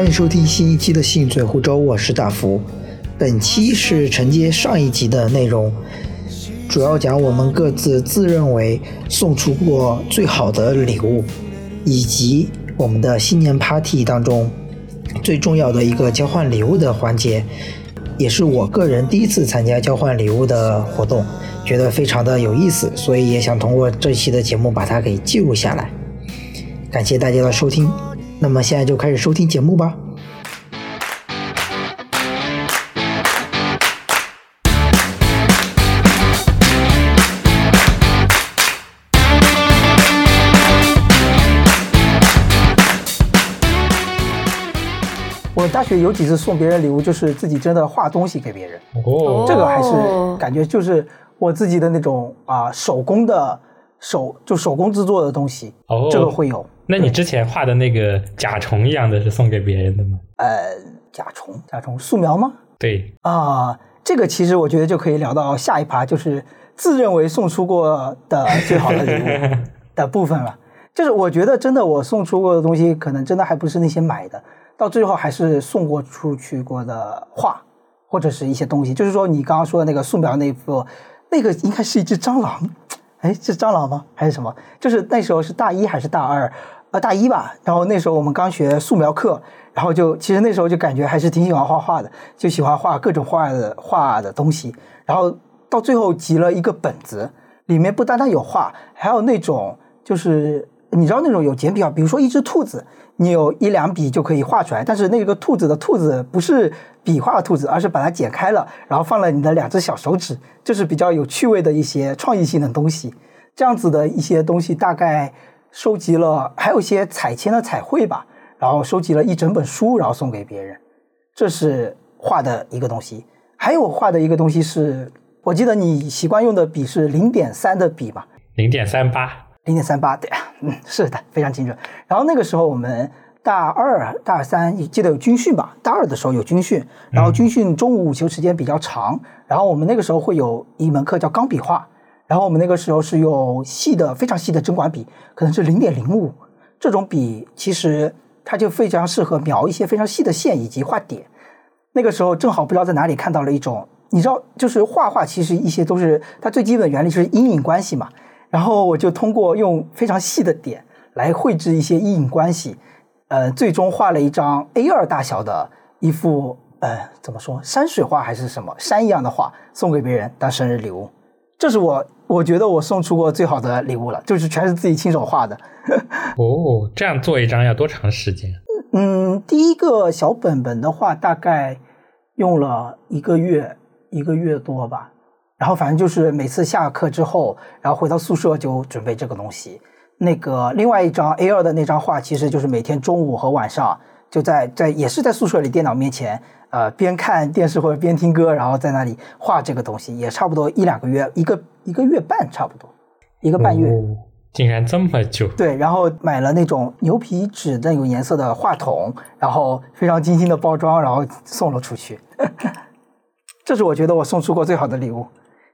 欢迎收听新一期的《信嘴湖州》，我是大福。本期是承接上一集的内容，主要讲我们各自自认为送出过最好的礼物，以及我们的新年 party 当中最重要的一个交换礼物的环节，也是我个人第一次参加交换礼物的活动，觉得非常的有意思，所以也想通过这期的节目把它给记录下来。感谢大家的收听，那么现在就开始收听节目吧。我大学有几次送别人礼物，就是自己真的画东西给别人，哦，这个还是感觉就是我自己的那种啊手工的手就手工制作的东西，哦这个会有。那你之前画的那个甲虫一样的是送给别人的吗？呃，甲虫，甲虫素描吗？对，啊，这个其实我觉得就可以聊到下一趴，就是自认为送出过的最好的礼物 的部分了。就是我觉得真的我送出过的东西，可能真的还不是那些买的，到最后还是送过出去过的画或者是一些东西。就是说你刚刚说的那个素描那幅，那个应该是一只蟑螂，哎，是蟑螂吗？还是什么？就是那时候是大一还是大二？呃，大一吧。然后那时候我们刚学素描课，然后就其实那时候就感觉还是挺喜欢画画的，就喜欢画各种画的画的东西。然后到最后集了一个本子，里面不单单有画，还有那种就是你知道那种有简笔啊，比如说一只兔子，你有一两笔就可以画出来，但是那个兔子的兔子不是笔画的兔子，而是把它剪开了，然后放了你的两只小手指，就是比较有趣味的一些创意性的东西。这样子的一些东西大概收集了，还有一些彩铅的彩绘吧，然后收集了一整本书，然后送给别人。这是画的一个东西，还有画的一个东西是，我记得你习惯用的笔是零点三的笔吧？零点三八，零点三八，对啊，嗯，是的，非常精准。然后那个时候我们大二、大三记得有军训吧？大二的时候有军训，然后军训中午午休时间比较长，然后我们那个时候会有一门课叫钢笔画，然后我们那个时候是用细的、非常细的针管笔，可能是零点零五这种笔，其实它就非常适合描一些非常细的线以及画点。那个时候正好不知道在哪里看到了一种，你知道，就是画画其实一些都是它最基本原理就是阴影关系嘛。然后我就通过用非常细的点来绘制一些阴影关系，呃，最终画了一张 A2 大小的一幅呃怎么说山水画还是什么山一样的画，送给别人当生日礼物。这是我我觉得我送出过最好的礼物了，就是全是自己亲手画的。哦，这样做一张要多长时间？嗯，第一个小本本的话，大概用了一个月，一个月多吧。然后反正就是每次下课之后，然后回到宿舍就准备这个东西。那个另外一张 A 二的那张画，其实就是每天中午和晚上就在在也是在宿舍里电脑面前，呃，边看电视或者边听歌，然后在那里画这个东西，也差不多一两个月，一个一个月半差不多，一个半月。哦，竟然这么久。对，然后买了那种牛皮纸那种颜色的话筒，然后非常精心的包装，然后送了出去。这是我觉得我送出过最好的礼物，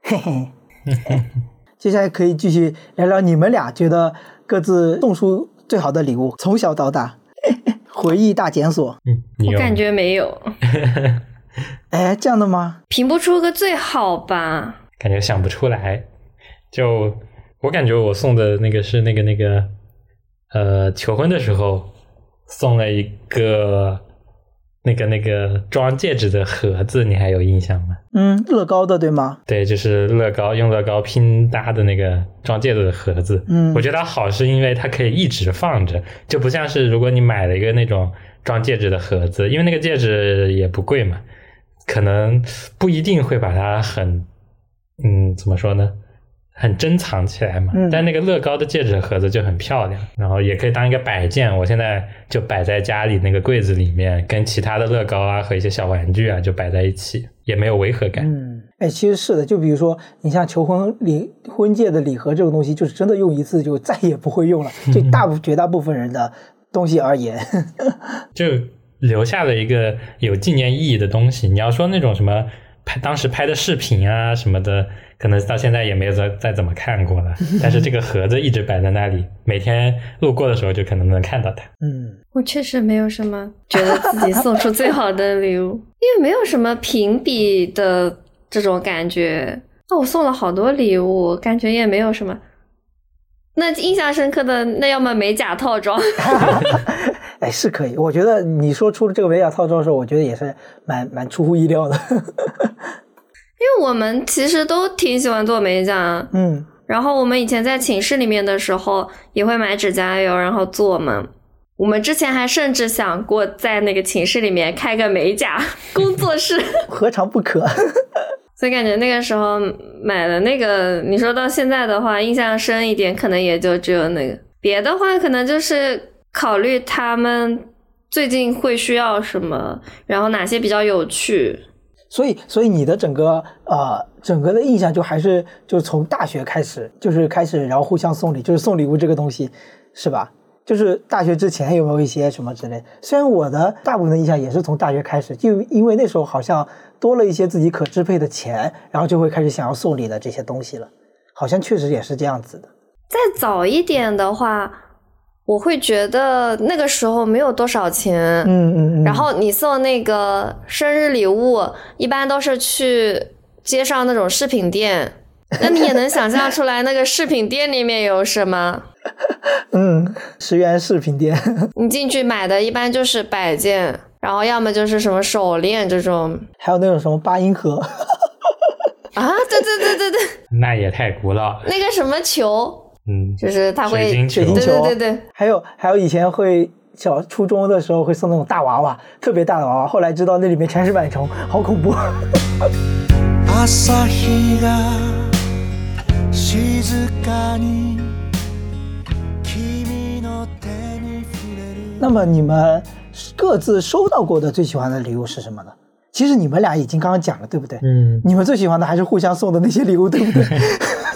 嘿嘿。接下来可以继续聊聊你们俩觉得各自送出最好的礼物，从小到大，回忆大检索。嗯，你我感觉没有，哎，这样的吗？评不出个最好吧。感觉想不出来。就我感觉我送的那个是那个那个呃求婚的时候送了一个那个那个装戒指的盒子，你还有印象吗？嗯，乐高的对吗？对，就是乐高用乐高拼搭的那个装戒指的盒子。嗯我觉得它好是因为它可以一直放着，就不像是如果你买了一个那种装戒指的盒子，因为那个戒指也不贵嘛，可能不一定会把它很，嗯，怎么说呢？很珍藏起来嘛，嗯但那个乐高的戒指盒子就很漂亮，然后也可以当一个摆件。我现在就摆在家里那个柜子里面，跟其他的乐高啊和一些小玩具啊就摆在一起，也没有违和感。嗯，哎，其实是的，就比如说你像求婚礼婚戒的礼盒这种东西，就是真的用一次就再也不会用了，就大部绝大部分人的东西而言，就留下了一个有纪念意义的东西。你要说那种什么拍当时拍的视频啊什么的，可能到现在也没有再再怎么看过了。但是这个盒子一直摆在那里，每天路过的时候就可能能看到它。嗯，我确实没有什么觉得自己送出最好的礼物，因为没有什么评比的这种感觉。那我送了好多礼物，感觉也没有什么。那印象深刻的，那要么美甲套装，哎，是可以。我觉得你说出了这个美甲套装的时候，我觉得也是蛮蛮出乎意料的。因为我们其实都挺喜欢做美甲，嗯，然后我们以前在寝室里面的时候也会买指甲油，然后做嘛。我们之前还甚至想过在那个寝室里面开个美甲 工作室，何尝不可？所以感觉那个时候买的那个，你说到现在的话，印象深一点，可能也就只有那个。别的话，可能就是考虑他们最近会需要什么，然后哪些比较有趣。所以，所以你的整个呃整个的印象就还是就从大学开始，就是开始然后互相送礼，就是送礼物这个东西，是吧？就是大学之前有没有一些什么之类？虽然我的大部分的印象也是从大学开始，就因为那时候好像多了一些自己可支配的钱，然后就会开始想要送礼的这些东西了，好像确实也是这样子的。再早一点的话，我会觉得那个时候没有多少钱，嗯嗯嗯。然后你送那个生日礼物，一般都是去街上那种饰品店，那你也能想象出来那个饰品店里面有什么。嗯，十元饰品店，你进去买的一般就是摆件，然后要么就是什么手链这种，还有那种什么八音盒。啊，对对对对对，那也太古老了。那个什么球，嗯，就是他会水晶球对对对，还有还有以前会小初中的时候会送那种大娃娃，特别大的娃娃，后来知道那里面全是螨虫，好恐怖。那么你们各自收到过的最喜欢的礼物是什么呢？其实你们俩已经刚刚讲了，对不对？嗯，你们最喜欢的还是互相送的那些礼物，对不对？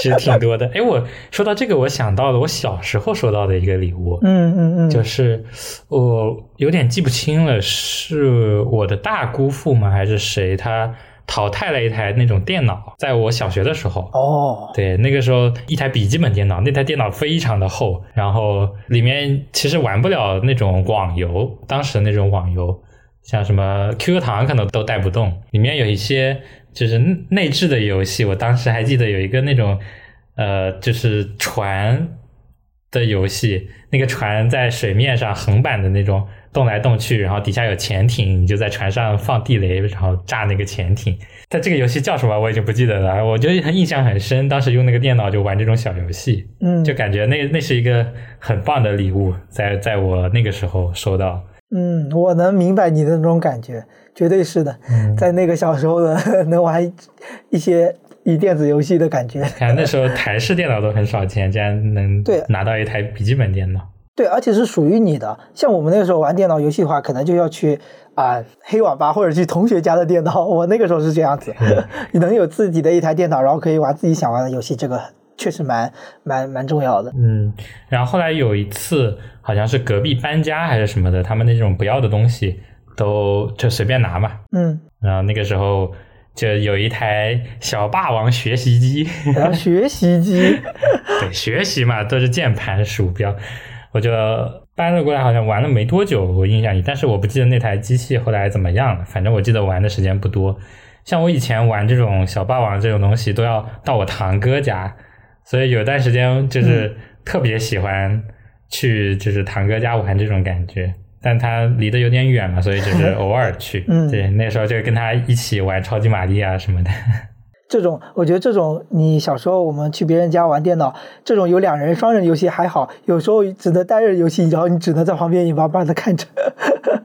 其实挺多的。哎，我说到这个，我想到了我小时候收到的一个礼物，嗯嗯嗯，就是我有点记不清了，是我的大姑父吗？还是谁？他淘汰了一台那种电脑，在我小学的时候。哦，对，那个时候一台笔记本电脑，那台电脑非常的厚，然后里面其实玩不了那种网游，当时那种网游，像什么 QQ 糖可能都带不动，里面有一些就是内置的游戏，我当时还记得有一个那种呃，就是船的游戏，那个船在水面上横版的那种动来动去，然后底下有潜艇，你就在船上放地雷，然后炸那个潜艇。但这个游戏叫什么我已经不记得了，我觉得印象很深，当时用那个电脑就玩这种小游戏，嗯，就感觉那那是一个很棒的礼物，在在我那个时候收到。嗯，我能明白你的那种感觉，绝对是的，嗯在那个小时候的 能玩一些以电子游戏的感觉。看那时候台式电脑都很少见，竟然能对拿到一台笔记本电脑。对，而且是属于你的。像我们那个时候玩电脑游戏的话，可能就要去啊、黑网吧或者去同学家的电脑。我那个时候是这样子，你能有自己的一台电脑，然后可以玩自己想玩的游戏，这个确实蛮蛮蛮重要的。嗯，然后后来有一次，好像是隔壁搬家还是什么的，他们那种不要的东西都就随便拿嘛。嗯，然后那个时候就有一台小霸王学习机，然后学习机，对，学习嘛都是键盘鼠标，我就搬了过来，好像玩了没多久，我印象里，但是我不记得那台机器后来怎么样了，反正我记得玩的时间不多。像我以前玩这种小霸王这种东西，都要到我堂哥家，所以有段时间就是特别喜欢去就是堂哥家玩这种感觉。但他离得有点远嘛，所以就是 偶尔去。嗯对，那时候就跟他一起玩超级玛丽啊什么的。这种我觉得这种你小时候我们去别人家玩电脑，这种有两人双人游戏还好，有时候只能单人游戏，然后你只能在旁边眼巴巴的看着。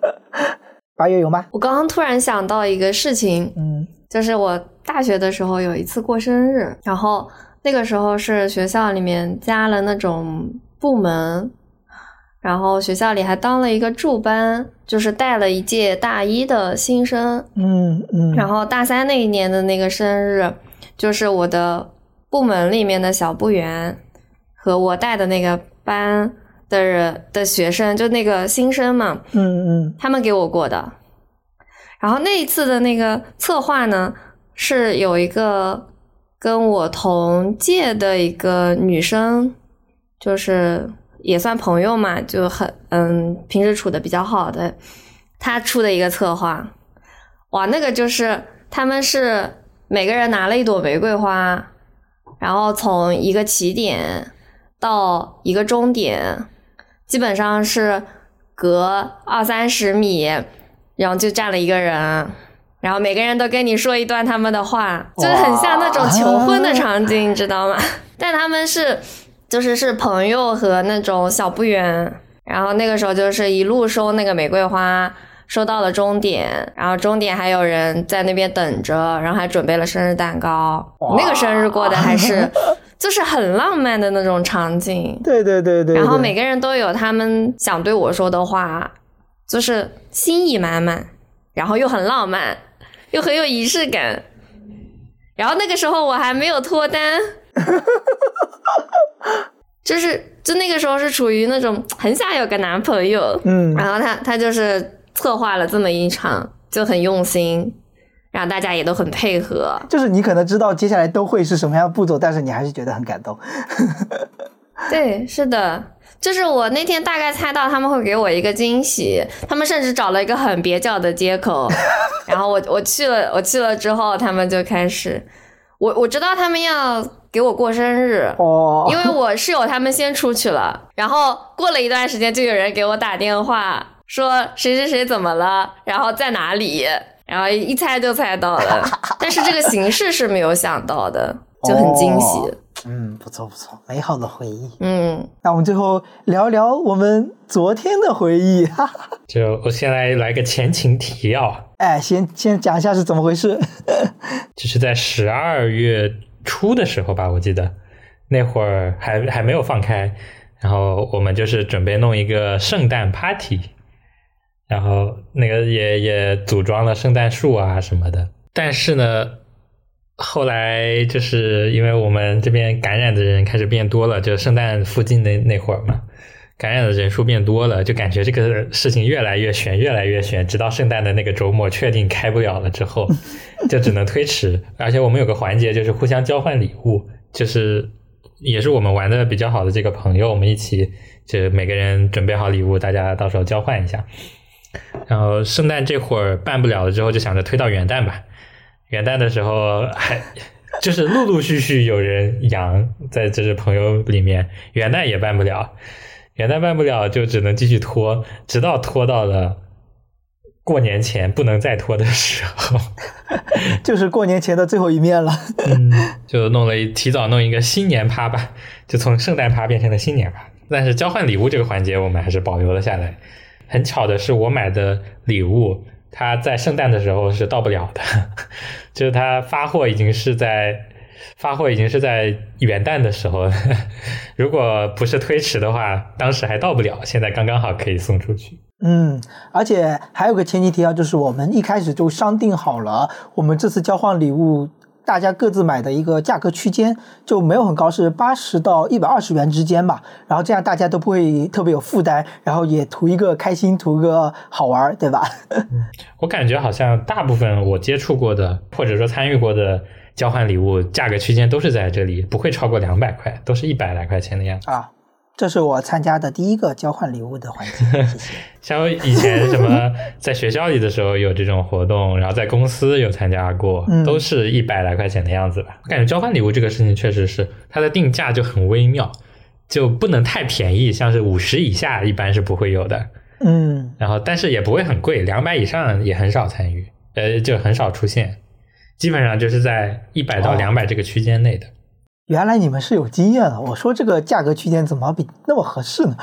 八月有吗？我刚刚突然想到一个事情，嗯就是我大学的时候有一次过生日，然后那个时候是学校里面加了那种部门，然后学校里还当了一个助班，就是带了一届大一的新生，嗯嗯，然后大三那一年的那个生日，就是我的部门里面的小部员和我带的那个班的人的学生，就那个新生嘛，嗯嗯他们给我过的。然后那一次的那个策划呢，是有一个跟我同届的一个女生，就是也算朋友嘛，就很嗯，平时处的比较好的，她出的一个策划，哇，那个就是他们是每个人拿了一朵玫瑰花，然后从一个起点到一个终点，基本上是隔二三十米，然后就站了一个人。然后每个人都跟你说一段他们的话，就是很像那种求婚的场景，你知道吗？但他们是，就是是朋友和那种小不远。然后那个时候就是一路收那个玫瑰花，收到了终点，然后终点还有人在那边等着，然后还准备了生日蛋糕。那个生日过的还是 就是很浪漫的那种场景。对对对对。然后每个人都有他们想对我说的话，就是心意满满，然后又很浪漫。又很有仪式感，然后那个时候我还没有脱单，就是就那个时候是处于那种很想有个男朋友，嗯，然后他他就是策划了这么一场，就很用心，然后大家也都很配合，就是你可能知道接下来都会是什么样的步骤，但是你还是觉得很感动，对，是的。就是我那天大概猜到他们会给我一个惊喜，他们甚至找了一个很蹩脚的接口，然后我我去了，我去了之后，他们就开始，我我知道他们要给我过生日哦，因为我室友他们先出去了，然后过了一段时间就有人给我打电话说谁谁谁怎么了，然后在哪里，然后一猜就猜到了，但是这个形式是没有想到的，就很惊喜。嗯，不错不错，美好的回忆。嗯，那我们最后聊聊我们昨天的回忆。哈哈。就我先来来个前情提要。哎，先先讲一下是怎么回事。就是在十二月初的时候吧，我记得那会儿还还没有放开，然后我们就是准备弄一个圣诞 party，然后那个也也组装了圣诞树啊什么的，但是呢。后来就是因为我们这边感染的人开始变多了，就圣诞附近那那会儿嘛，感染的人数变多了，就感觉这个事情越来越悬，越来越悬，直到圣诞的那个周末确定开不了了之后，就只能推迟。而且我们有个环节就是互相交换礼物，就是也是我们玩的比较好的这个朋友，我们一起就每个人准备好礼物，大家到时候交换一下。然后圣诞这会儿办不了了之后，就想着推到元旦吧。元旦的时候还就是陆陆续续有人阳，在这是朋友里面，元旦也办不了，元旦办不了就只能继续拖，直到拖到了过年前不能再拖的时候，就是过年前的最后一面了。嗯，就弄了一提早弄一个新年趴吧，就从圣诞趴变成了新年趴，但是交换礼物这个环节我们还是保留了下来。很巧的是，我买的礼物。他在圣诞的时候是到不了的，就是他发货已经是在发货已经是在元旦的时候，如果不是推迟的话，当时还到不了，现在刚刚好可以送出去。嗯，而且还有个前提提要，就是我们一开始就商定好了，我们这次交换礼物。大家各自买的一个价格区间就没有很高，是八十到一百二十元之间吧。然后这样大家都不会特别有负担，然后也图一个开心，图个好玩，对吧？我感觉好像大部分我接触过的或者说参与过的交换礼物价格区间都是在这里，不会超过两百块，都是一百来块钱的样子啊。这是我参加的第一个交换礼物的环节，谢谢。像以前什么 在学校里的时候有这种活动，然后在公司有参加过，都是一百来块钱的样子吧。我感觉交换礼物这个事情确实是它的定价就很微妙，就不能太便宜，像是五十以下一般是不会有的。嗯，然后但是也不会很贵，两百以上也很少参与，呃，就很少出现，基本上就是在一百到两百这个区间内的。原来你们是有经验的，我说这个价格区间怎么比那么合适呢？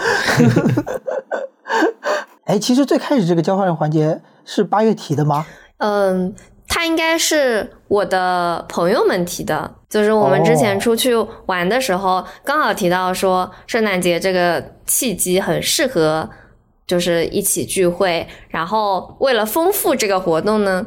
哎，其实最开始这个交换环节是八月提的吗？嗯，他应该是我的朋友们提的，就是我们之前出去玩的时候，刚好提到说圣诞节这个契机很适合，就是一起聚会，然后为了丰富这个活动呢，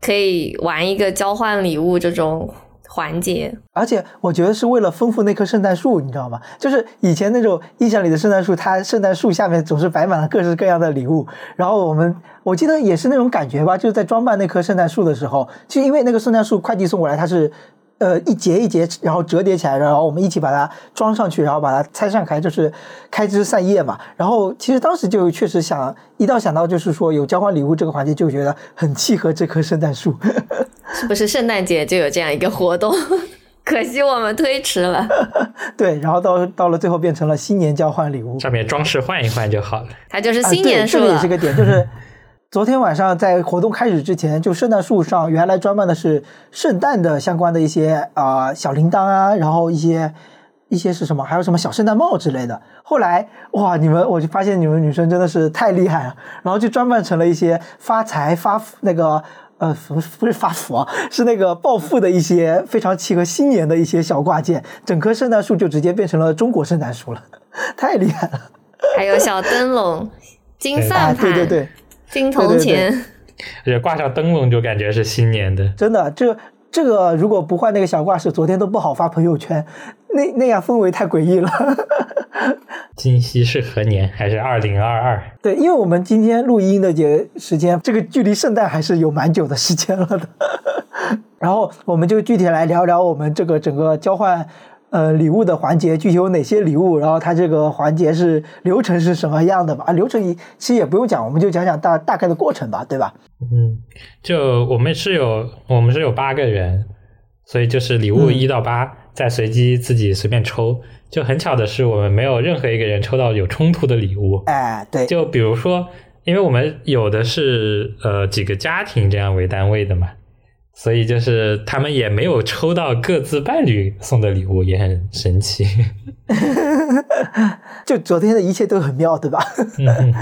可以玩一个交换礼物这种。环节，而且我觉得是为了丰富那棵圣诞树，你知道吗？就是以前那种印象里的圣诞树，它圣诞树下面总是摆满了各式各样的礼物。然后我们我记得也是那种感觉吧，就是在装扮那棵圣诞树的时候，就因为那个圣诞树快递送过来，它是呃一节一节，然后折叠起来，然后我们一起把它装上去，然后把它拆散开，就是开枝散叶嘛。然后其实当时就确实想，一到想到就是说有交换礼物这个环节，就觉得很契合这棵圣诞树。是不是圣诞节就有这样一个活动？可惜我们推迟了。对，然后到到了最后变成了新年交换礼物，上面装饰换一换就好了。它就是啊新年树这个也是个点，就是昨天晚上在活动开始之前，就圣诞树上原来装扮的是圣诞的相关的一些啊、呃小铃铛啊，然后一些一些是什么，还有什么小圣诞帽之类的。后来哇，你们我就发现你们女生真的是太厉害了，然后就装扮成了一些发财发福那个。呃，不是不是发福啊，是那个暴富的一些非常契合新年的一些小挂件，整棵圣诞树就直接变成了中国圣诞树了，太厉害了！还有小灯笼、金对啊，算盘、对对对，金铜钱。而且挂上灯笼就感觉是新年的。真的，这这个如果不换那个小挂饰，昨天都不好发朋友圈，那那样氛围太诡异了。今夕是何年？还是二零二二？对，因为我们今天录音的节时间，这个距离圣诞还是有蛮久的时间了的。然后我们就具体来聊聊我们这个整个交换呃礼物的环节，具体有哪些礼物，然后它这个环节是流程是什么样的吧？啊，流程其实也不用讲，我们就讲讲大大概的过程吧，对吧？嗯，就我们是有我们是有八个人，所以就是礼物嗯一到八、再随机自己随便抽。就很巧的是，我们没有任何一个人抽到有冲突的礼物。哎，对，就比如说，因为我们有的是呃几个家庭这样为单位的嘛，所以就是他们也没有抽到各自伴侣送的礼物，也很神奇。就昨天的一切都很妙，对吧？嗯，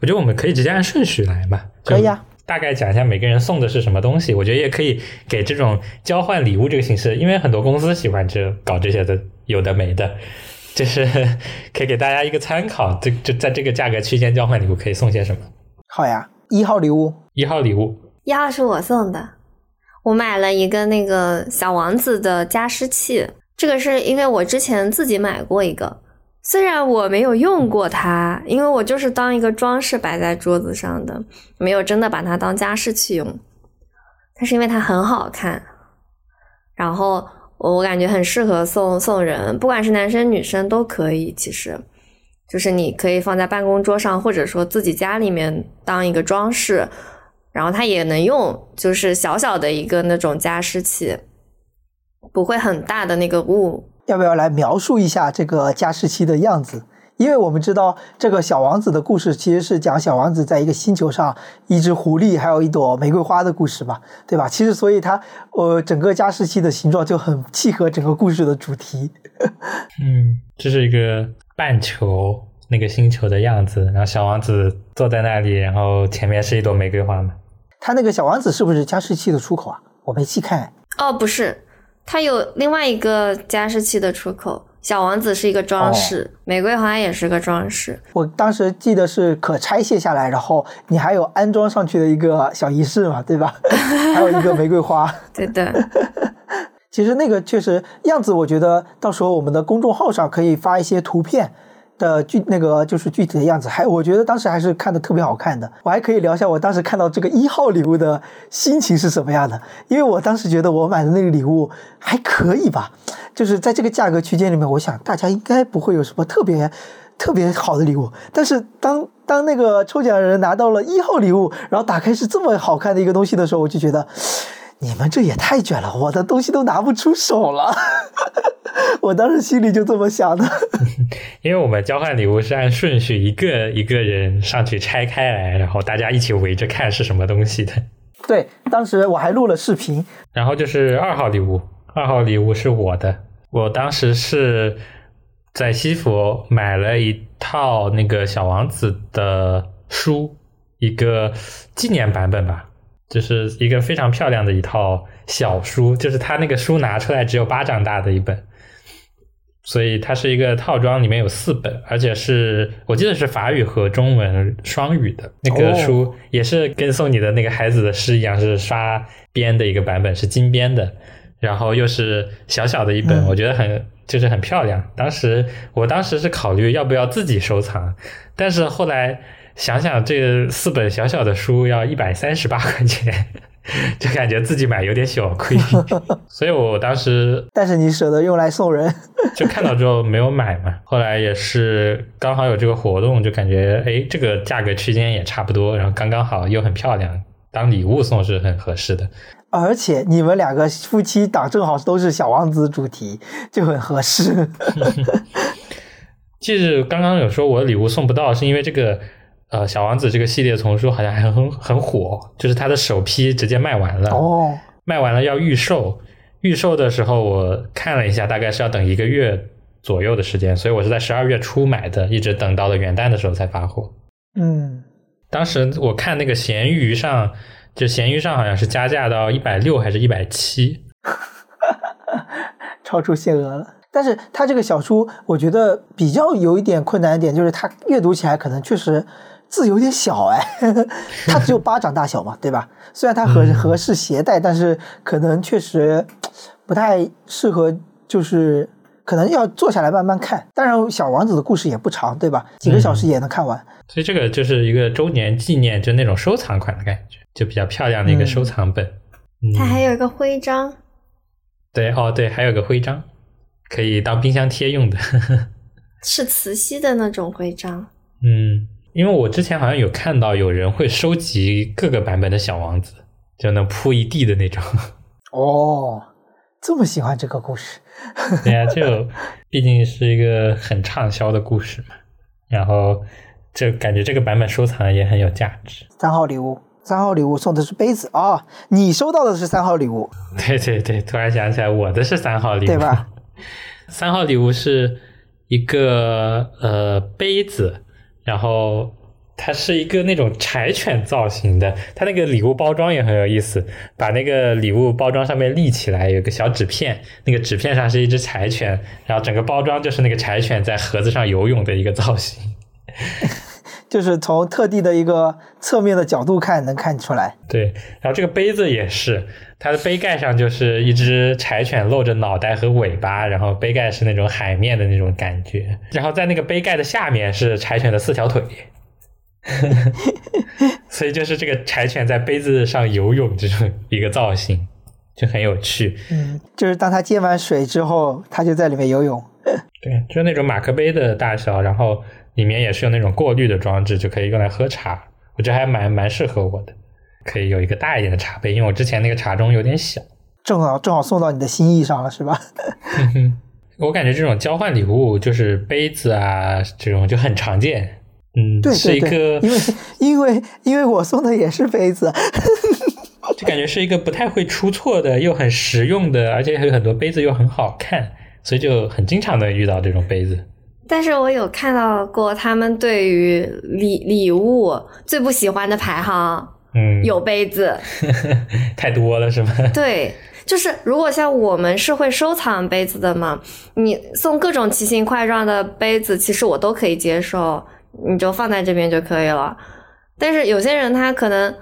我觉得我们可以直接按顺序来嘛，可以啊。大概讲一下每个人送的是什么东西，我觉得也可以给这种交换礼物这个形式，因为很多公司喜欢这搞这些的，有的没的，就是可以给大家一个参考。这就在这个价格区间交换礼物可以送些什么？好呀，一号礼物，一号礼物，一号是我送的，我买了一个那个小王子的加湿器，这个是因为我之前自己买过一个，虽然我没有用过它，因为我就是当一个装饰摆在桌子上的，没有真的把它当加湿器用，但是因为它很好看，然后我我感觉很适合送送人，不管是男生女生都可以，其实。就是你可以放在办公桌上，或者说自己家里面当一个装饰，然后它也能用，就是小小的一个那种加湿器，不会很大的那个雾。要不要来描述一下这个加湿器的样子？因为我们知道这个小王子的故事其实是讲小王子在一个星球上，一只狐狸还有一朵玫瑰花的故事嘛，对吧？其实所以它呃整个加湿器的形状就很契合整个故事的主题。嗯，这是一个半球那个星球的样子，然后小王子坐在那里，然后前面是一朵玫瑰花嘛。它那个小王子是不是加湿器的出口啊？我没细看。哦，不是，它有另外一个加湿器的出口。小王子是一个装饰，玫瑰花也是个装饰。我当时记得是可拆卸下来，然后你还有安装上去的一个小仪式嘛，对吧？还有一个玫瑰花。对的，其实那个确实样子，我觉得到时候我们的公众号上可以发一些图片的具那个就是具体的样子，还我觉得当时还是看的特别好看的。我还可以聊一下我当时看到这个一号礼物的心情是什么样的，因为我当时觉得我买的那个礼物还可以吧，就是在这个价格区间里面，我想大家应该不会有什么特别特别好的礼物。但是当当那个抽奖人拿到了一号礼物，然后打开是这么好看的一个东西的时候，我就觉得。你们这也太卷了，我的东西都拿不出手了。我当时心里就这么想的。因为我们交换礼物是按顺序一个一个人上去拆开来，然后大家一起围着看是什么东西的。对，当时我还录了视频。然后就是二号礼物，二号礼物是我的，我当时是在西服买了一套那个小王子的书，一个纪念版本吧。就是一个非常漂亮的一套小书，就是它那个书拿出来只有巴掌大的一本，所以它是一个套装，里面有四本，而且是我记得是法语和中文双语的那个书，也是跟送你的那个孩子的诗一样，是刷边的一个版本，是金边的，然后又是小小的一本，嗯我觉得很就是很漂亮。当时我当时是考虑要不要自己收藏，但是后来。想想这四本小小的书要一百三十八块钱，就感觉自己买有点小亏，所以我当时但是你舍得用来送人，就看到之后没有买嘛。后来也是刚好有这个活动，就感觉哎，这个价格区间也差不多，然后刚刚好又很漂亮，当礼物送是很合适的。而且你们两个夫妻档正好都是小王子主题，就很合适。其实刚刚有说我礼物送不到，是因为这个呃小王子这个系列丛书好像还很很火，就是它的首批直接卖完了，哦，卖完了要预售，预售的时候我看了一下，大概是要等一个月左右的时间，所以我是在十二月初买的，一直等到了元旦的时候才发货。嗯，当时我看那个闲鱼上，就闲鱼上好像是加价到一百六还是一百七，超出限额了。但是它这个小书，我觉得比较有一点困难一点，就是它阅读起来可能确实字有点小哎，它只有巴掌大小嘛，对吧？虽然它合合适携带，但是可能确实不太适合，就是可能要坐下来慢慢看。当然，小王子的故事也不长，对吧？几个小时也能看完。所以这个就是一个周年纪念，就那种收藏款的感觉，就比较漂亮的一个收藏本。嗯它还有一个徽章，对哦，对，还有个徽章，可以当冰箱贴用的。是磁吸的那种徽章。嗯，因为我之前好像有看到有人会收集各个版本的小王子，就能铺一地的那种。哦，这么喜欢这个故事，对呀、就毕竟是一个很畅销的故事嘛，然后就感觉这个版本收藏也很有价值。三号礼物。三号礼物送的是杯子啊、你收到的是三号礼物，对对对，突然想起来，我的是三号礼物，对吧？三号礼物是一个呃杯子，然后它是一个那种柴犬造型的，它那个礼物包装也很有意思，把那个礼物包装上面立起来，有个小纸片，那个纸片上是一只柴犬，然后整个包装就是那个柴犬在盒子上游泳的一个造型。就是从特地的一个侧面的角度看，能看出来。对，然后这个杯子也是，它的杯盖上就是一只柴犬露着脑袋和尾巴，然后杯盖是那种海面的那种感觉，然后在那个杯盖的下面是柴犬的四条腿，所以就是这个柴犬在杯子上游泳这种一个造型，就很有趣。嗯，就是当它接完水之后，它就在里面游泳。对，就是那种马克杯的大小，然后里面也是有那种过滤的装置，就可以用来喝茶。我觉得还蛮蛮适合我的，可以有一个大一点的茶杯，因为我之前那个茶盅有点小。正好正好送到你的心意上了，是吧？我感觉这种交换礼物，就是杯子啊这种就很常见。嗯，对是一个因为因为因为我送的也是杯子，就感觉是一个不太会出错的，又很实用的，而且还有很多杯子又很好看，所以就很经常的遇到这种杯子。但是我有看到过他们对于礼礼物最不喜欢的排行嗯，有杯子，太多了是吗？对，就是如果像我们是会收藏杯子的嘛，你送各种奇形怪状的杯子，其实我都可以接受，你就放在这边就可以了。但是有些人他可能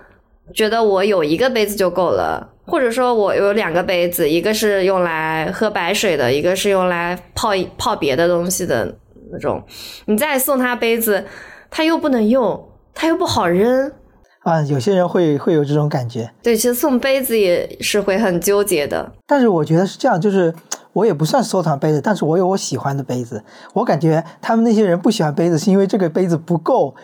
觉得我有一个杯子就够了，或者说我有两个杯子，一个是用来喝白水的，一个是用来泡泡别的东西的那种，你再送他杯子，他又不能用，他又不好扔。啊，有些人会会有这种感觉。对，其实送杯子也是会很纠结的。但是我觉得是这样，就是我也不算收藏杯子，但是我有我喜欢的杯子。我感觉他们那些人不喜欢杯子，是因为这个杯子不够，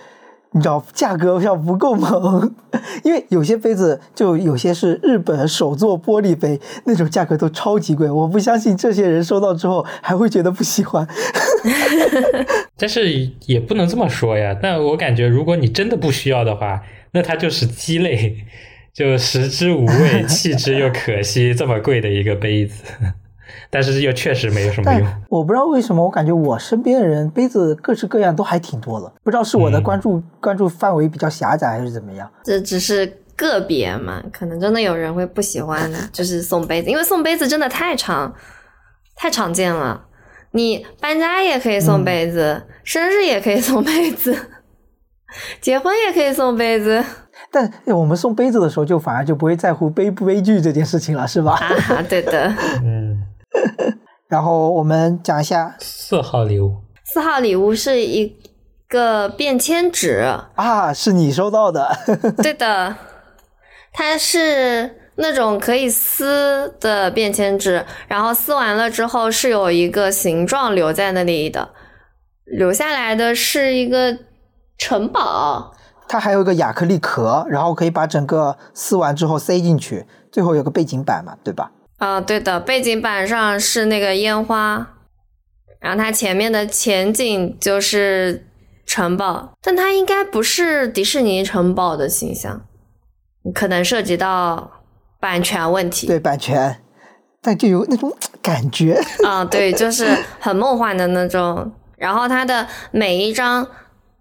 你知道价格上不够猛。因为有些杯子就有些是日本手做玻璃杯，那种价格都超级贵。我不相信这些人收到之后还会觉得不喜欢。但是也不能这么说呀。但我感觉，如果你真的不需要的话，那它就是鸡肋，就食之无味，弃之又可惜。这么贵的一个杯子，但是又确实没有什么用。我不知道为什么，我感觉我身边的人杯子各式各样都还挺多的，不知道是我的嗯关注、关注范围比较狭窄还是怎么样。这只是个别嘛，可能真的有人会不喜欢，就是送杯子，因为送杯子真的太常太常见了。你搬家也可以送杯子，生日也可以送杯子，结婚也可以送杯子。但我们送杯子的时候，就反而就不会在乎悲不悲剧这件事情了，是吧？啊！对的，嗯，然后我们讲一下四号礼物，四号礼物是一个便签纸，啊，是你收到的，对的，它是那种可以撕的便签纸，然后撕完了之后是有一个形状留在那里的，留下来的是一个城堡。它还有一个亚克力壳，然后可以把整个撕完之后塞进去，最后有个背景板嘛，对吧？啊，对的，背景板上是那个烟花，然后它前面的前景就是城堡，但它应该不是迪士尼城堡的形象，可能涉及到版权问题。对版权，但就有那种感觉。啊，对，就是很梦幻的那种。然后它的每一张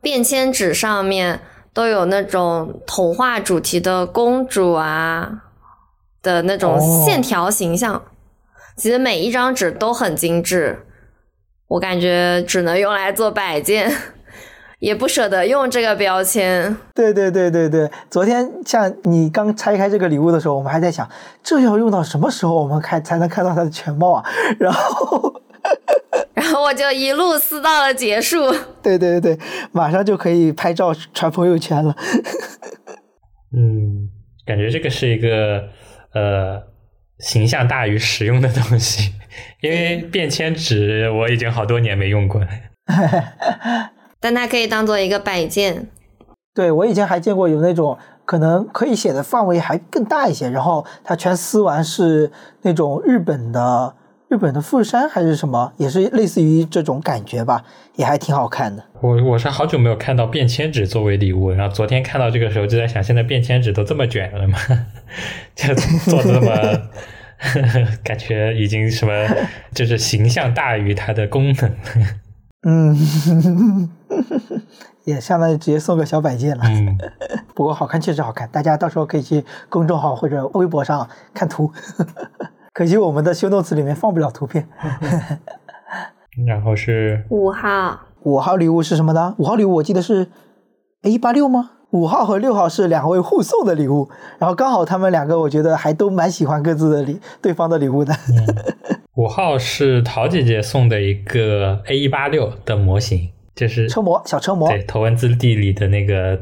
便签纸上面都有那种童话主题的公主啊的那种哦线条形象，其实每一张纸都很精致，我感觉只能用来做摆件，也不舍得用这个标签。对对对对对，昨天像你刚拆开这个礼物的时候，我们还在想，这要用到什么时候我们看才能看到它的全貌啊？然后，然后我就一路撕到了结束。对对对对，马上就可以拍照传朋友圈了。嗯，感觉这个是一个呃形象大于实用的东西，因为便签纸我已经好多年没用过了。但它可以当做一个摆件。对我以前还见过有那种可能可以写的范围还更大一些，然后它全撕完是那种日本的日本的富士山还是什么，也是类似于这种感觉吧，也还挺好看的。我我是好久没有看到便签纸作为礼物，然后昨天看到这个时候就在想，现在便签纸都这么卷了吗？就做的这么，感觉已经什么就是形象大于它的功能。嗯，也相当于直接送个小摆件了。嗯，不过好看确实好看，大家到时候可以去公众号或者微博上看图。可惜我们的修 notes 里面放不了图片。然后是五号，五号礼物是什么呢？五号礼物我记得是 A 八六吗？五号和六号是两位互送的礼物，然后刚好他们两个我觉得还都蛮喜欢各自的礼对方的礼物的。五号是陶姐姐送的一个 A 一八六的模型，就是车模小车模，对头文字 D 里的那个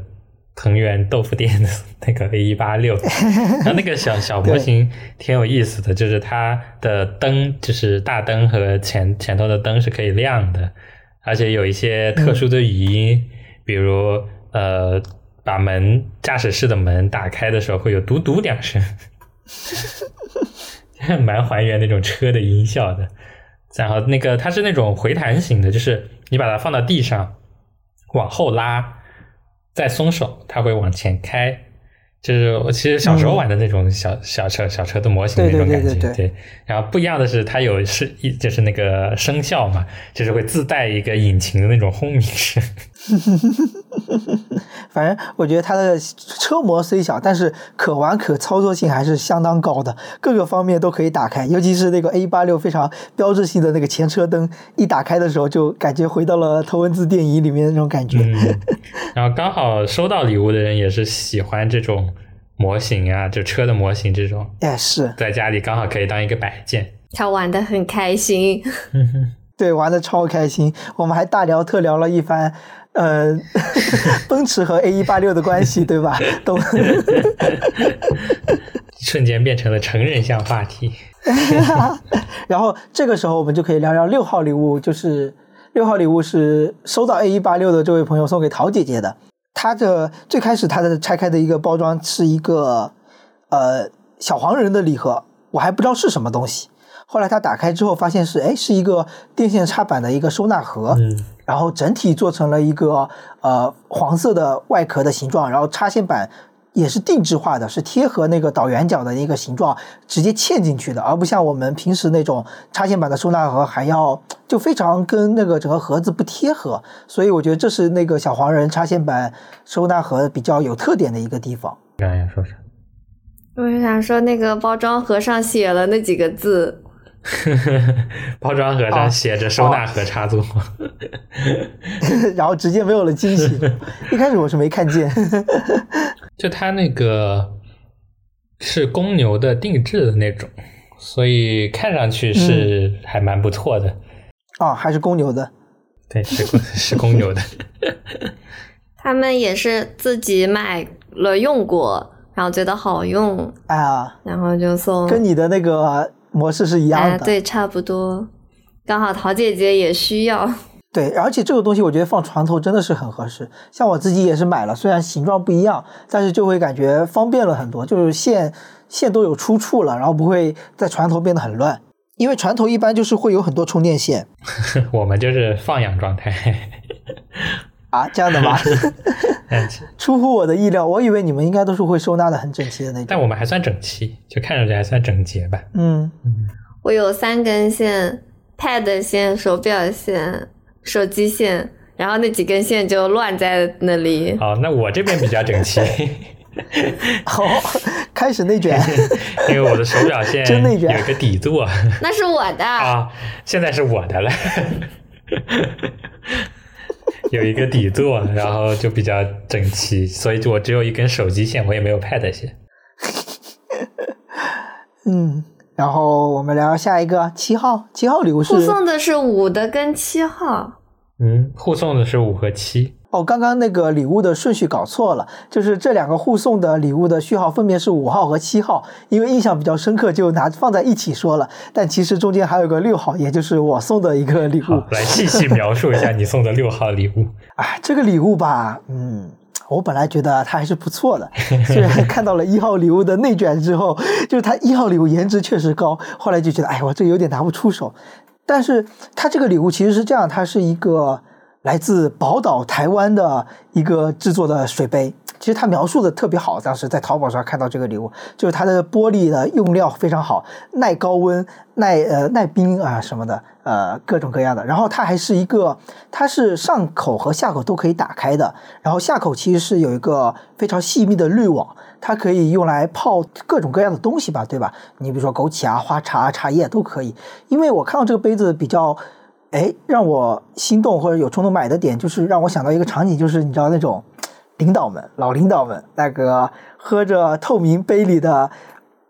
藤原豆腐店的那个 A 一八六，然后那个小小模型挺有意思的，就是它的灯就是大灯和前前头的灯是可以亮的，而且有一些特殊的语音，比如呃把门驾驶室的门打开的时候会有嘟嘟两声。蛮还原那种车的音效的。然后那个它是那种回弹型的，就是你把它放到地上，往后拉，再松手，它会往前开。就是我其实小时候玩的那种小、小车、小车的模型那种感觉，对对对然后不一样的是，它有是一就是那个声效嘛，就是会自带一个引擎的那种轰鸣声。反正我觉得它的车模虽小，但是可玩可操作性还是相当高的，各个方面都可以打开。尤其是那个 A 八六非常标志性的那个前车灯，一打开的时候就感觉回到了头文字电影里面那种感觉。嗯，然后刚好收到礼物的人也是喜欢这种模型啊，就车的模型这种，哎，是在家里刚好可以当一个摆件。他玩的很开心。对，玩的超开心。我们还大聊特聊了一番，呃，奔驰和 A 一八六的关系，对吧？都 瞬间变成了成人向话题。然后这个时候我们就可以聊聊六号礼物，就是六号礼物是收到 A 一八六的这位朋友送给陶姐姐的。它的最开始它的拆开的一个包装是一个呃小黄人的礼盒，我还不知道是什么东西。后来他打开之后发现是哎是一个电线插板的一个收纳盒，嗯然后整体做成了一个呃黄色的外壳的形状，然后插线板也是定制化的，是贴合那个导圆角的一个形状直接嵌进去的，而不像我们平时那种插线板的收纳盒还要就非常跟那个整个盒子不贴合，所以我觉得这是那个小黄人插线板收纳盒比较有特点的一个地方。刚刚要说啥？我是想说，那个包装盒上写了那几个字，包装盒上写着“收纳盒插座” 然后直接没有了惊喜，一开始我是没看见。就它那个是公牛的定制的那种，所以看上去是还蛮不错的。哦，还是公牛的，对，是公是公牛的。他们也是自己买了用过，然后觉得好用，啊，然后就送。跟你的那个模式是一样哎，的。对，差不多。刚好桃姐姐也需要，对，而且这个东西我觉得放床头真的是很合适。像我自己也是买了，虽然形状不一样，但是就会感觉方便了很多，就是线线都有出处了，然后不会在床头变得很乱。因为床头一般就是会有很多充电线 我们就是放养状态。啊，这样的吗？嗯，出乎我的意料，我以为你们应该都是会收纳的很整齐的那种。但我们还算整齐，就看上去还算整洁吧。嗯，我有三根线，pad 线、手表线、手机线，然后那几根线就乱在那里。哦，那我这边比较整齐，好，开始内卷。因为我的手表线真内卷有个底座那是我的，啊，现在是我的了，有一个底座，然后就比较整齐，所以我只有一根手机线，我也没有 pad 线。嗯，然后我们聊下一个七号，七号礼物是护送的是五的跟七号。嗯，护送的是五和七。哦，刚刚那个礼物的顺序搞错了，就是这两个互送的礼物的序号分别是五号和七号，因为印象比较深刻，就拿放在一起说了。但其实中间还有个六号，也就是我送的一个礼物。，来细细描述一下你送的六号礼物。啊，这个礼物吧，嗯，我本来觉得它还是不错的，虽然看到了一号礼物的内卷之后，就是它一号礼物颜值确实高，后来就觉得，哎，我这有点拿不出手。但是它这个礼物其实是这样，它是一个来自宝岛台湾的一个制作的水杯。其实它描述的特别好，当时在淘宝上看到这个礼物，就是它的玻璃的用料非常好，耐高温、耐呃耐冰啊什么的，呃各种各样的。然后它还是一个，它是上口和下口都可以打开的，然后下口其实是有一个非常细密的滤网，它可以用来泡各种各样的东西吧，对吧？你比如说枸杞啊、花茶、茶叶都可以。因为我看到这个杯子比较，哎，让我心动或者有冲动买的点，就是让我想到一个场景，就是你知道那种领导们、老领导们那个喝着透明杯里的。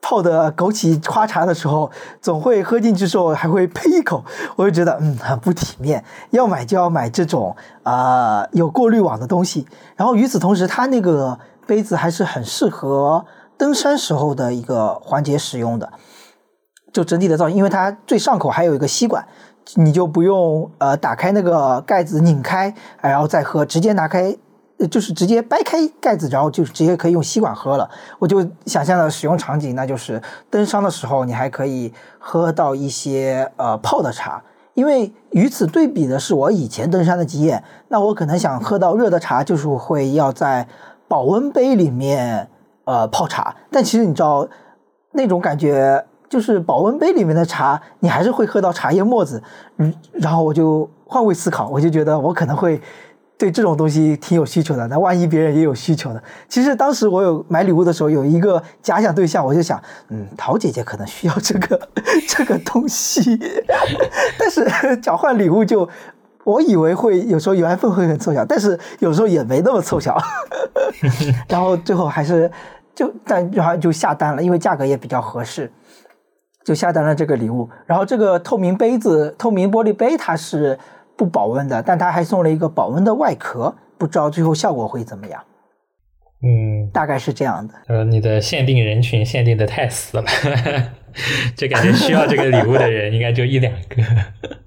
泡的枸杞花茶的时候，总会喝进去之后还会呸一口，我就觉得嗯很不体面。要买就要买这种啊、有过滤网的东西。然后与此同时，它那个杯子还是很适合登山时候的一个环节使用的。就整体的造型，因为它最上口还有一个吸管，你就不用呃打开那个盖子拧开，然后再喝，直接拿开，就是直接掰开盖子，然后就直接可以用吸管喝了。我就想象的使用场景，那就是登山的时候，你还可以喝到一些呃泡的茶。因为与此对比的是我以前登山的经验，那我可能想喝到热的茶，就是会要在保温杯里面呃泡茶，但其实你知道那种感觉，就是保温杯里面的茶，你还是会喝到茶叶沫子。嗯，然后我就换位思考，我就觉得我可能会对这种东西挺有需求的。那万一别人也有需求呢？其实当时我有买礼物的时候，有一个假想对象，我就想，嗯，桃姐姐可能需要这个 这个东西，但是 交换礼物就。我以为会有时候缘分会很凑巧，但是有时候也没那么凑巧，然后最后还是就但然后就下单了，因为价格也比较合适，就下单了这个礼物。然后这个透明杯子、透明玻璃杯它是不保温的，但它还送了一个保温的外壳，不知道最后效果会怎么样。嗯，大概是这样的。呃，你的限定人群限定的太死了，就感觉需要这个礼物的人应该就一两个。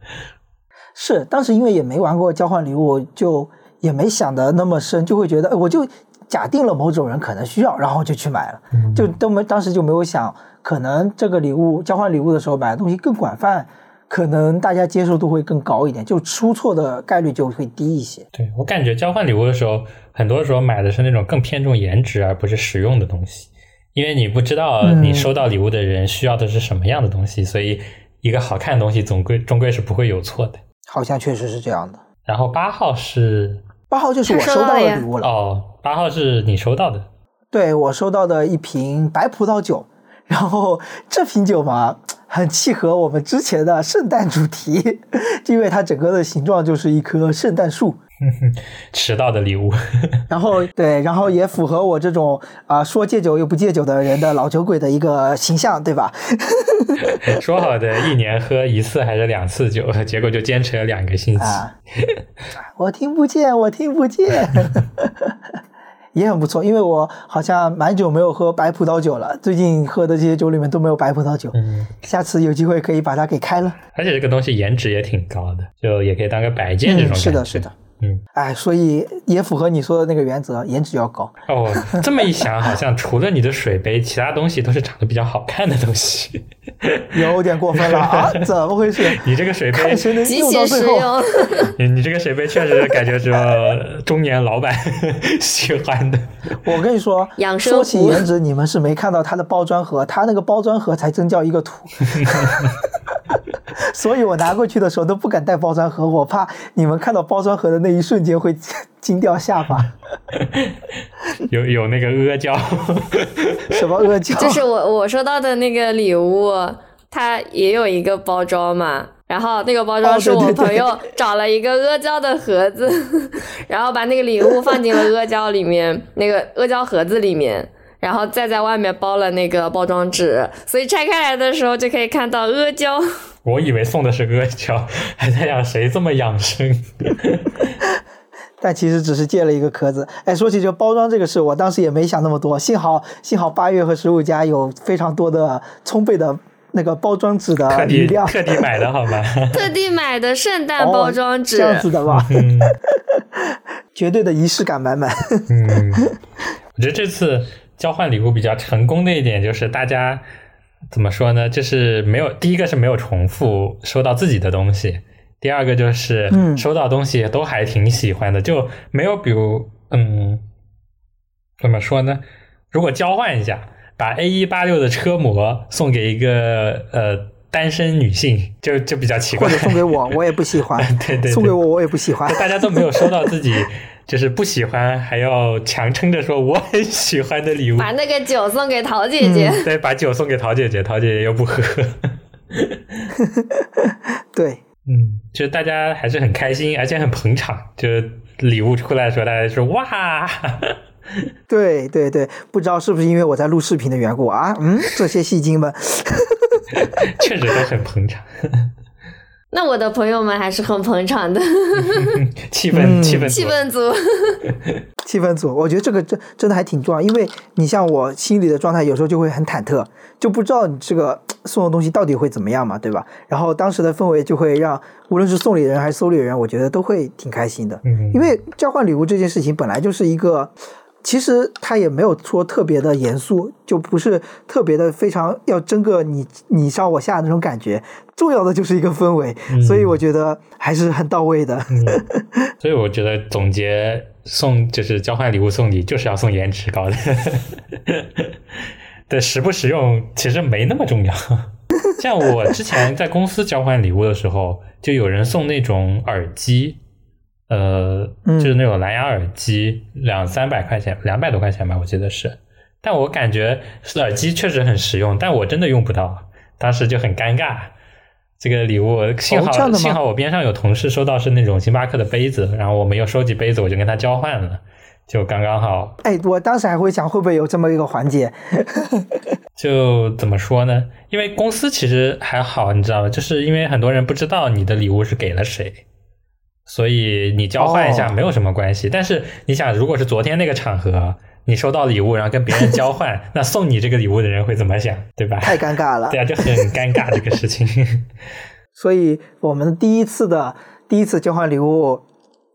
是当时因为也没玩过交换礼物，就也没想的那么深，就会觉得，哎，我就假定了某种人可能需要，然后就去买了，就都没当时就没有想，可能这个礼物交换礼物的时候买的东西更广泛，可能大家接受度会更高一点，就出错的概率就会低一些。对我感觉交换礼物的时候，很多时候买的是那种更偏重颜值而不是实用的东西，因为你不知道嗯你收到礼物的人需要的是什么样的东西，所以一个好看的东西总归终归是不会有错的。好像确实是这样的。然后八号是八号就是我收收到的礼物了，哦，八号是你收到的，对我收到的一瓶白葡萄酒，然后这瓶酒嘛，很契合我们之前的圣诞主题，因为它整个的形状就是一棵圣诞树，迟到的礼物。然后对，然后也符合我这种啊、说戒酒又不戒酒的人的老酒鬼的一个形象，对吧？说好的一年喝一次还是两次酒，结果就坚持了两个星期。啊，我听不见，我听不见。也很不错，因为我好像蛮久没有喝白葡萄酒了，最近喝的这些酒里面都没有白葡萄酒。嗯，下次有机会可以把它给开了。而且这个东西颜值也挺高的，就也可以当个摆件这种。是的，是的。嗯，哎，所以也符合你说的那个原则，颜值要高。哦，这么一想，好像除了你的水杯，其他东西都是长得比较好看的东西。有点过分了啊！怎么回事？你这个水杯看，谁能极用到其实最后。用。你你这个水杯确实感觉只有中年老板 喜欢的。我跟你说，养生说起颜值，你们是没看到它的包装盒，它那个包装盒才真叫一个土。所以我拿过去的时候都不敢带包装盒，我怕你们看到包装盒的那一瞬间会 惊掉下巴。有有那个阿胶，什么阿胶？就是我我收到的那个礼物，它也有一个包装嘛。然后那个包装是我朋友找了一个阿胶的盒子，然后把那个礼物放进了阿胶里面，那个阿胶盒子里面，然后再在外面包了那个包装纸，所以拆开来的时候就可以看到阿胶。我以为送的是阿胶，还在想谁这么养生。但其实只是借了一个壳子。哎，说起这个包装这个事，我当时也没想那么多，幸好幸好八月和十五家有非常多的充沛的那个包装纸 特的余量。地特地买的好吗？特地买的圣诞包装纸，哦、这样子的吧？嗯绝对的仪式感满满。嗯，我觉得这次交换礼物比较成功的一点就是大家怎么说呢？就是没有第一个是没有重复收到自己的东西，第二个就是嗯收到东西都还挺喜欢的，就没有比如嗯怎么说呢？如果交换一下，把 A 一八六的车模送给一个呃单身女性，就就比较奇怪或者。送给我，我也不喜欢。对对对送给我，我也不喜欢。大家都没有收到自己就是不喜欢，还要强撑着说我很喜欢的礼物。把那个酒送给陶姐姐。对，把酒送给陶姐姐，陶姐姐又不喝。对，嗯，就大家还是很开心，而且很捧场。就礼物出来的时候，大家说哇，对对对，不知道是不是因为我在录视频的缘故啊？嗯，这些戏精们，确实都很捧场，那我的朋友们还是很捧场的，气氛嗯气氛气组 氛组。气氛组，我觉得这个真真的还挺重要，因为你像我心里的状态，有时候就会很忐忑，就不知道你这个送的东西到底会怎么样嘛，对吧？然后当时的氛围就会让无论是送礼人还是收礼人，我觉得都会挺开心的。嗯因为交换礼物这件事情本来就是一个，其实他也没有说特别的严肃，就不是特别的非常要争个你你上我下那种感觉，重要的就是一个氛围，所以我觉得还是很到位的。所以我觉得总结送就是交换礼物送礼，就是要送颜值高的。对，实不实用其实没那么重要。像我之前在公司交换礼物的时候，就有人送那种耳机，呃，嗯就是那种蓝牙耳机，两三百块钱，两百多块钱吧，我记得是。但我感觉是耳机确实很实用，但我真的用不到，当时就很尴尬。这个礼物幸好、幸好我边上有同事收到是那种星巴克的杯子，然后我没有收集杯子，我就跟他交换了，就刚刚好。哎，我当时还会想会不会有这么一个环节，就怎么说呢？因为公司其实还好，你知道吗？就是因为很多人不知道你的礼物是给了谁，所以你交换一下哦没有什么关系。但是你想，如果是昨天那个场合，你收到礼物，然后跟别人交换，那送你这个礼物的人会怎么想，对吧？太尴尬了对。啊，就很尴尬这个事情。所以我们第一次的第一次交换礼物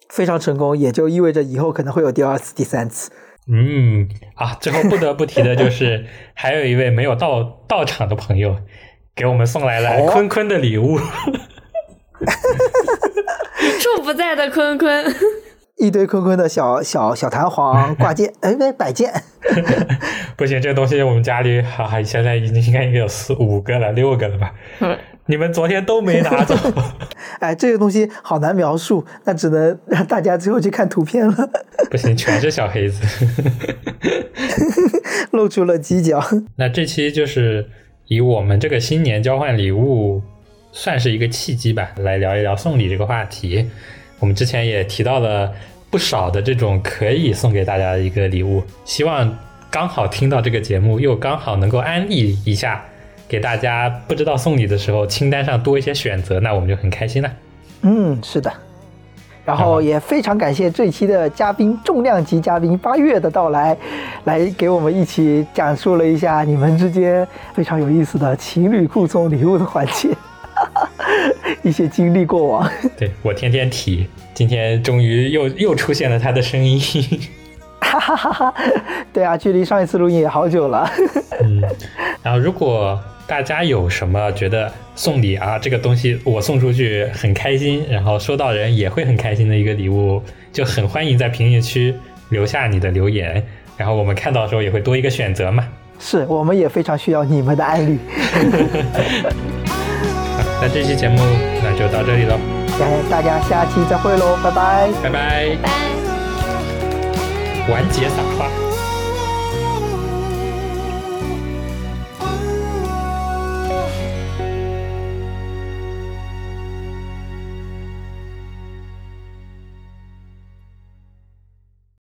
非常成功，也就意味着以后可能会有第二次、第三次。嗯啊，最后不得不提的就是，还有一位没有到到场的朋友，给我们送来了哦坤坤的礼物。处不在的坤坤，一堆坤坤的小小小弹簧挂件，哎，不摆件，不行，这个东西我们家里哈、哈，现在已经应该有四五个了，六个了吧？嗯你们昨天都没拿走，哎，这个东西好难描述，那只能让大家最后去看图片了，不行，全是小黑子。露出了犄角。那这期就是以我们这个新年交换礼物，算是一个契机吧，来聊一聊送礼这个话题。我们之前也提到了不少的这种可以送给大家的一个礼物，希望刚好听到这个节目，又刚好能够安利一下，给大家不知道送礼的时候清单上多一些选择，那我们就很开心了。嗯，是的。然后也非常感谢这一期的嘉宾，重量级嘉宾八月的到来，来给我们一起讲述了一下你们之间非常有意思的情侣互送礼物的环节，一些经历过往。对我天天提，今天终于又又出现了他的声音。哈哈哈哈！对啊，距离上一次录音也好久了。嗯，然后如果大家有什么觉得送礼啊，这个东西我送出去很开心，然后收到人也会很开心的一个礼物，就很欢迎在评论区留下你的留言，然后我们看到的时候也会多一个选择嘛。是，我们也非常需要你们的案例。好，那这期节目那就到这里喽，来，大家下期再会喽，拜拜，拜拜。拜。完结撒花。